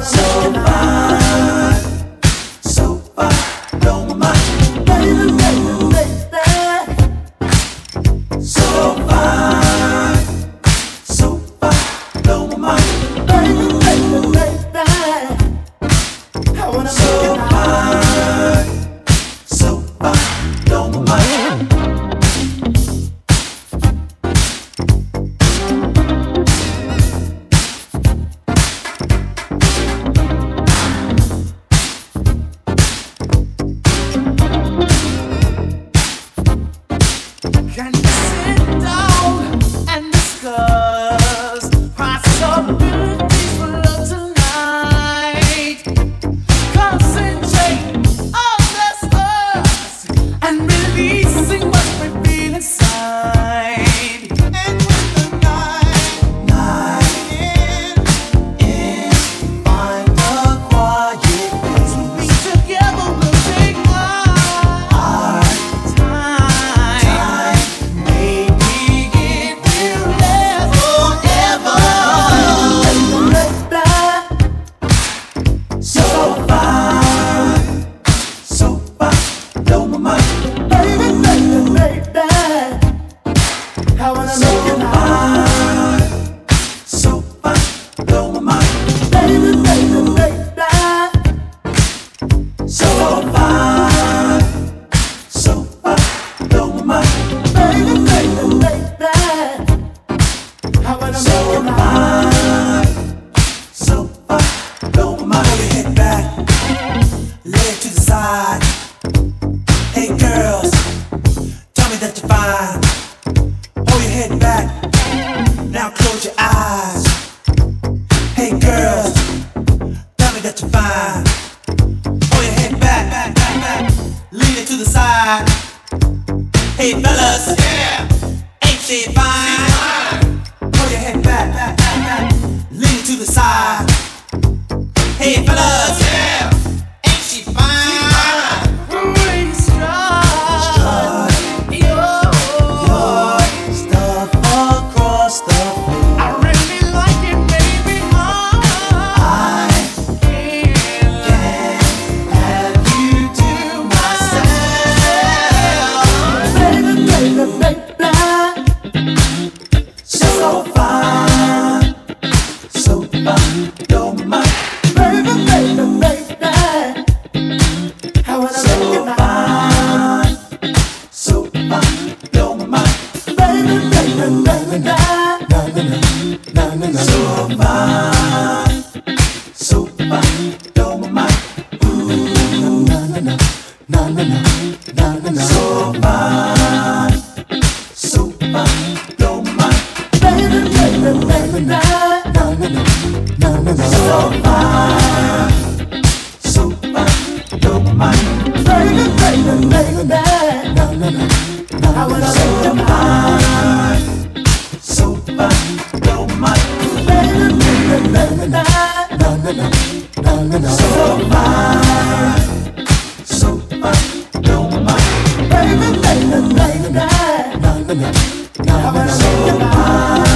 So fine, Feelings grow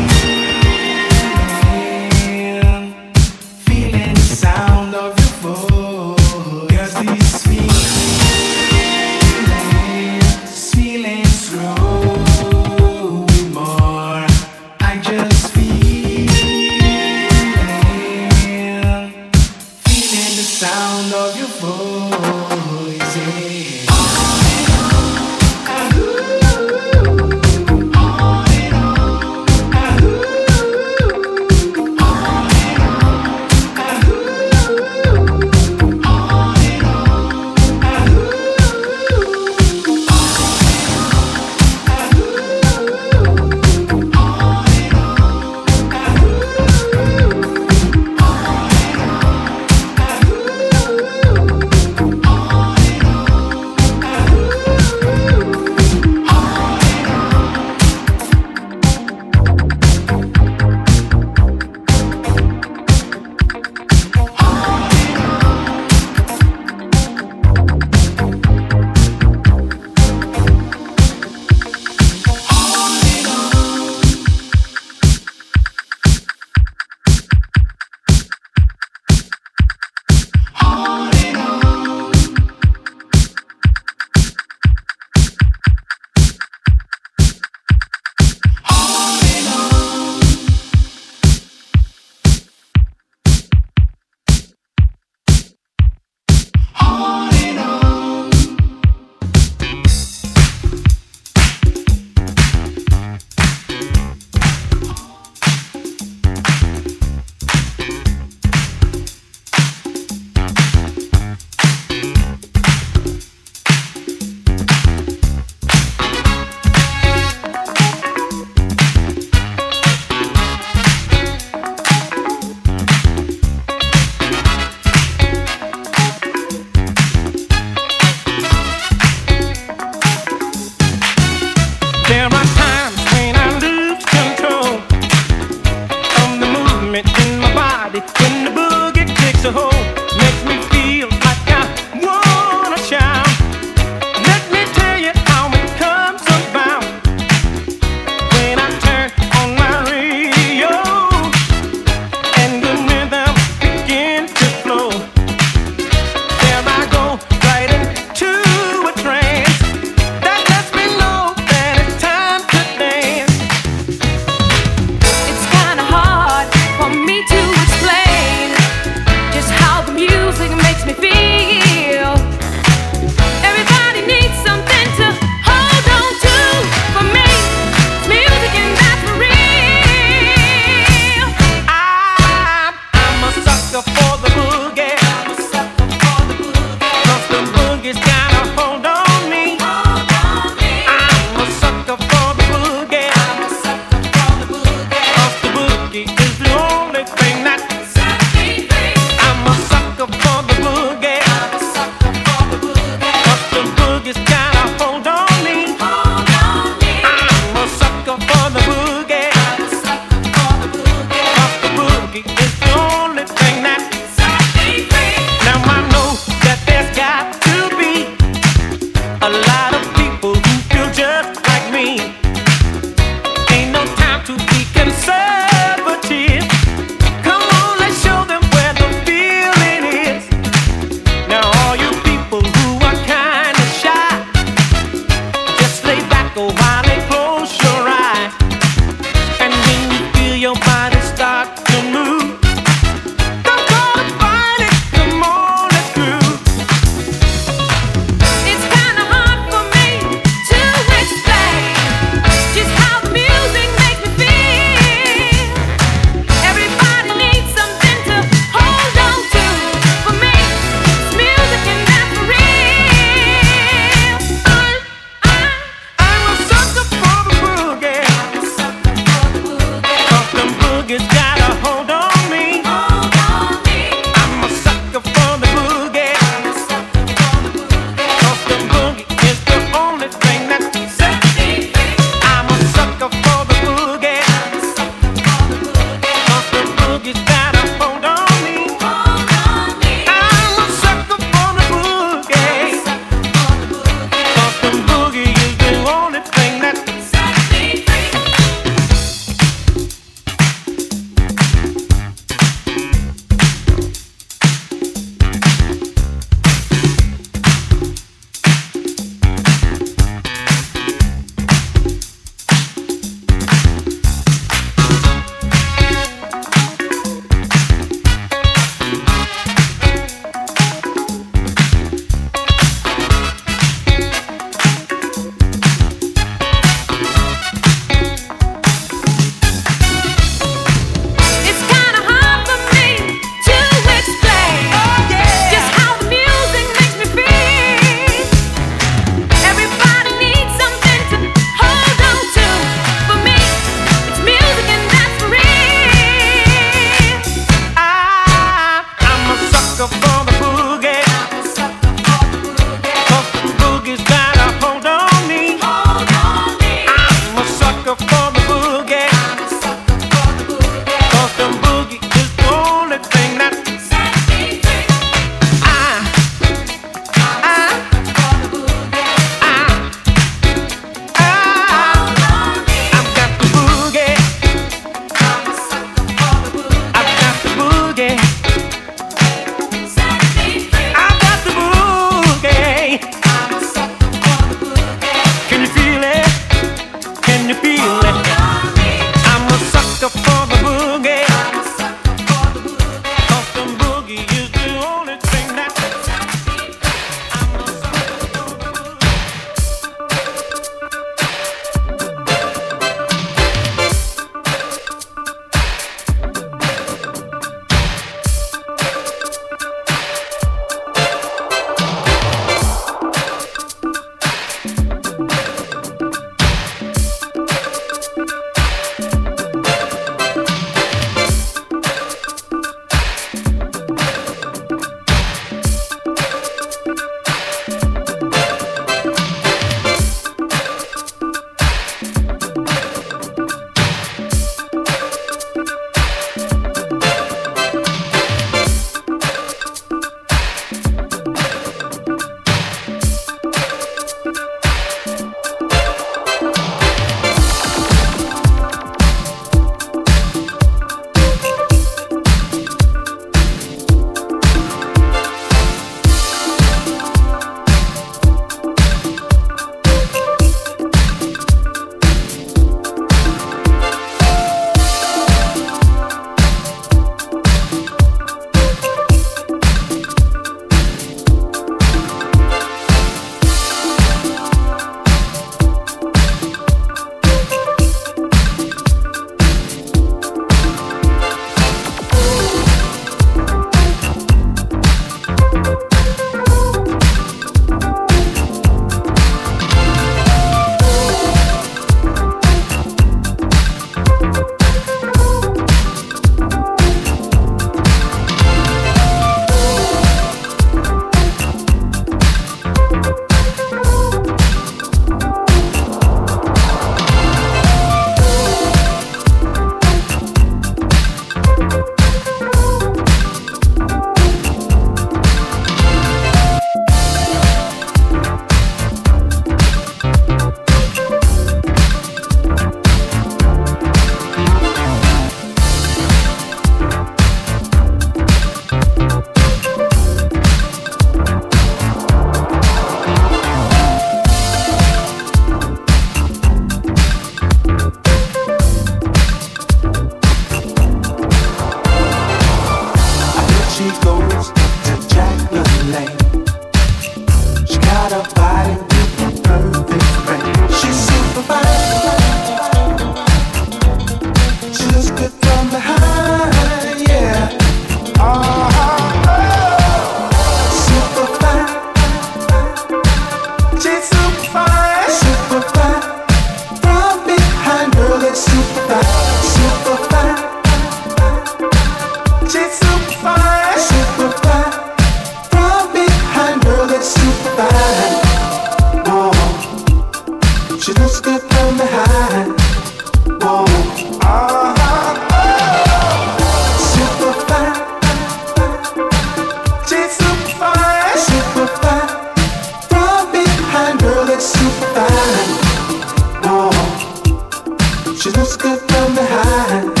she looks good from behind.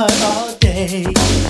All day.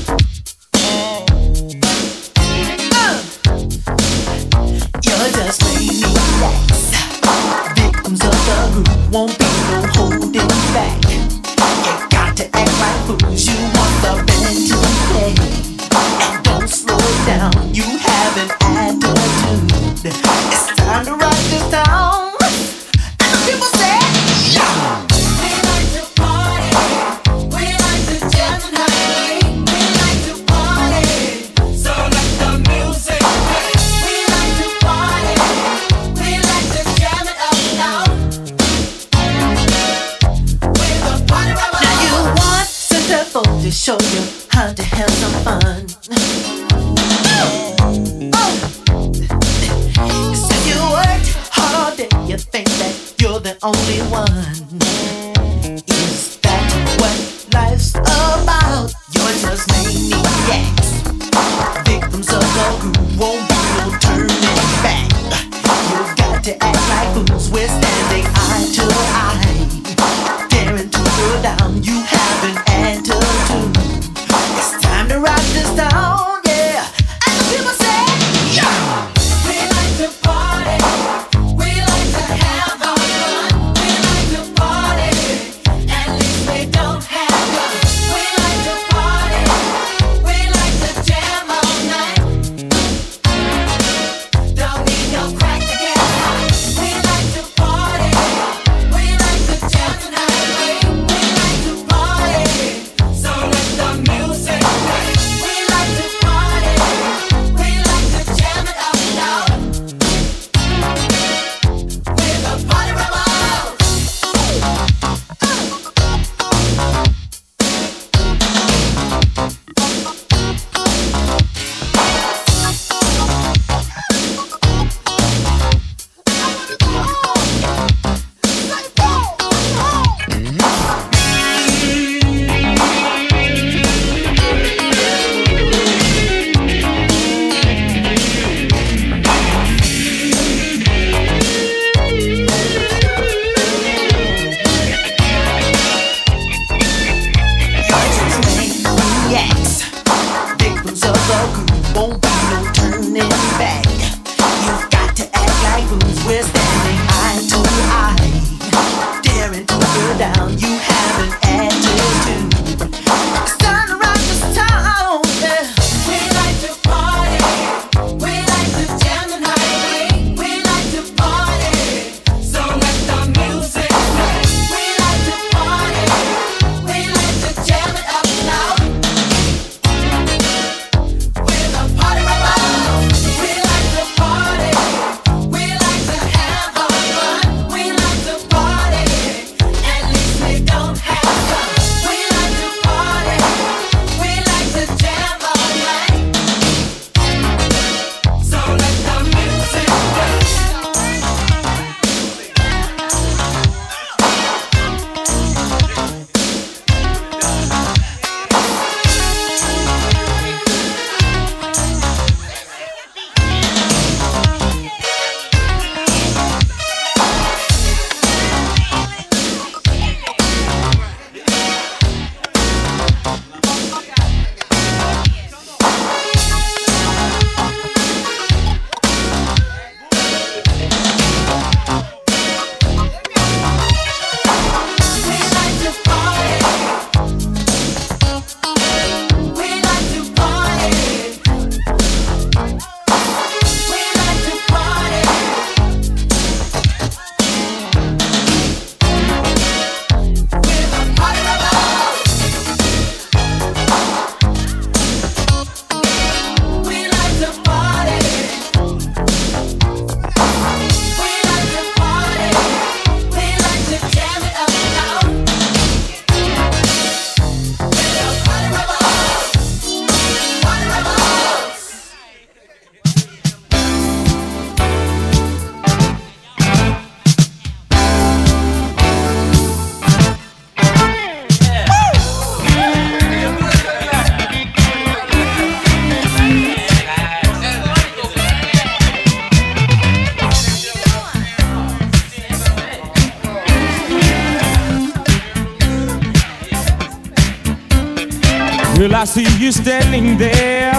Girl, I see you standing there.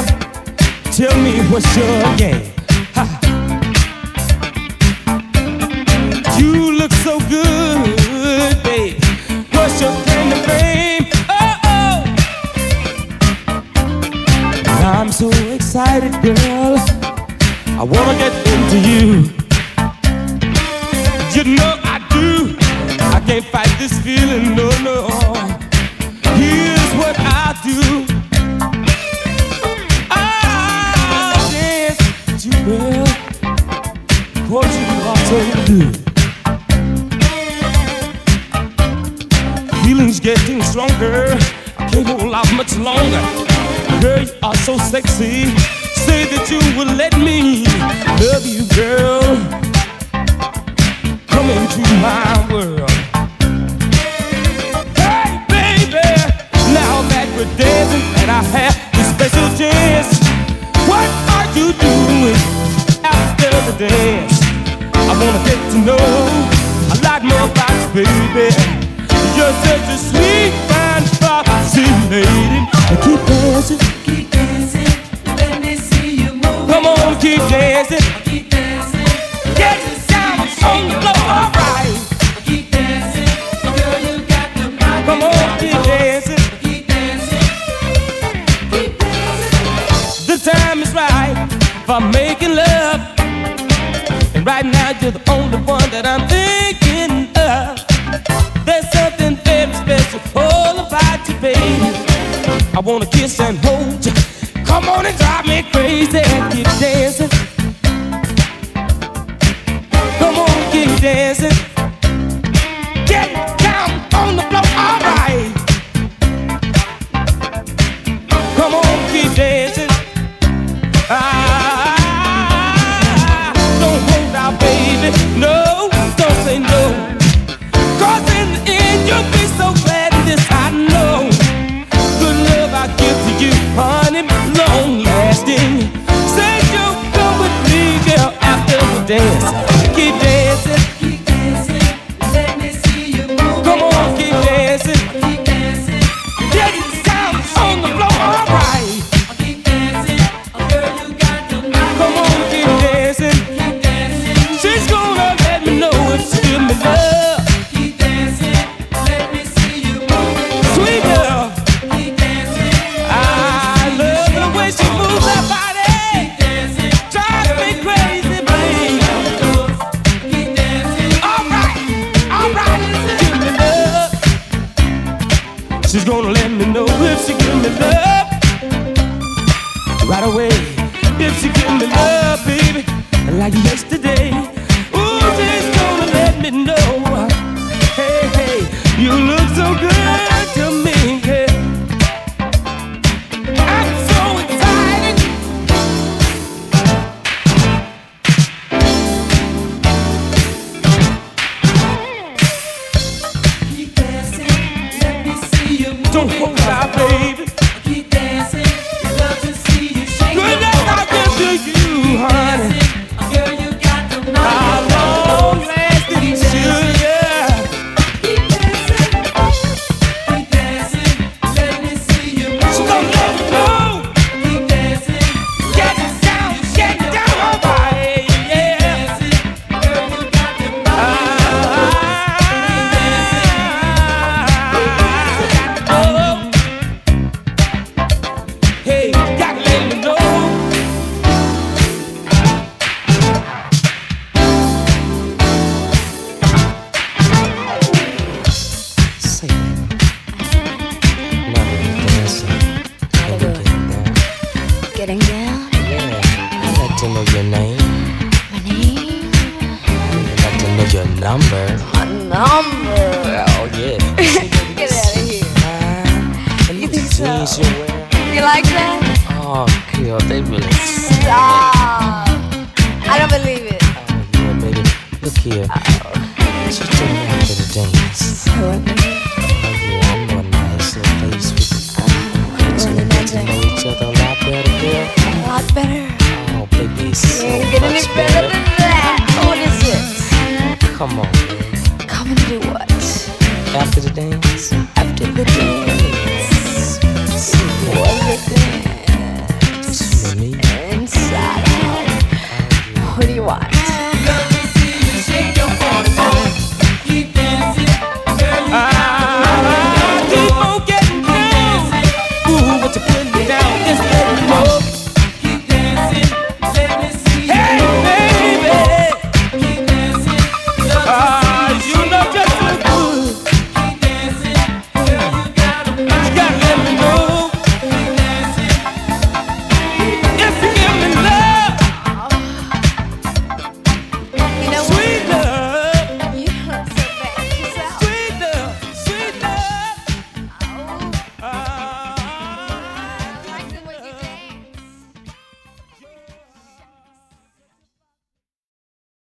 Tell me what's your game. Ha. You look so good, babe. What's your claim to fame? Oh, oh. I'm so excited, girl. I wanna get into you. You know I do. I can't fight this feeling, no, no. Feelings getting stronger. I can't hold out much longer. Girl, you are so sexy. Say that you will let me love you, girl. Come into my world. Hey, baby, now that we're dancing and I have this special chance, what are you doing after the dance? I wanna get to know a lot more about you, baby. You're such a sweet, fine, lady. Keep dancing. Keep dancing, let me see you move. Come on, keep dancing. Keep dancing, Get down on the floor, alright. keep dancing. Girl, you got the magic. Come on, keep dancing. Keep dancing, keep dancing. The time is right for making love. And right now, you're the only one that I'm thinking of. There's something very special all about you, baby. I wanna kiss and hold you. Come on and drive me crazy. And keep dancing. No.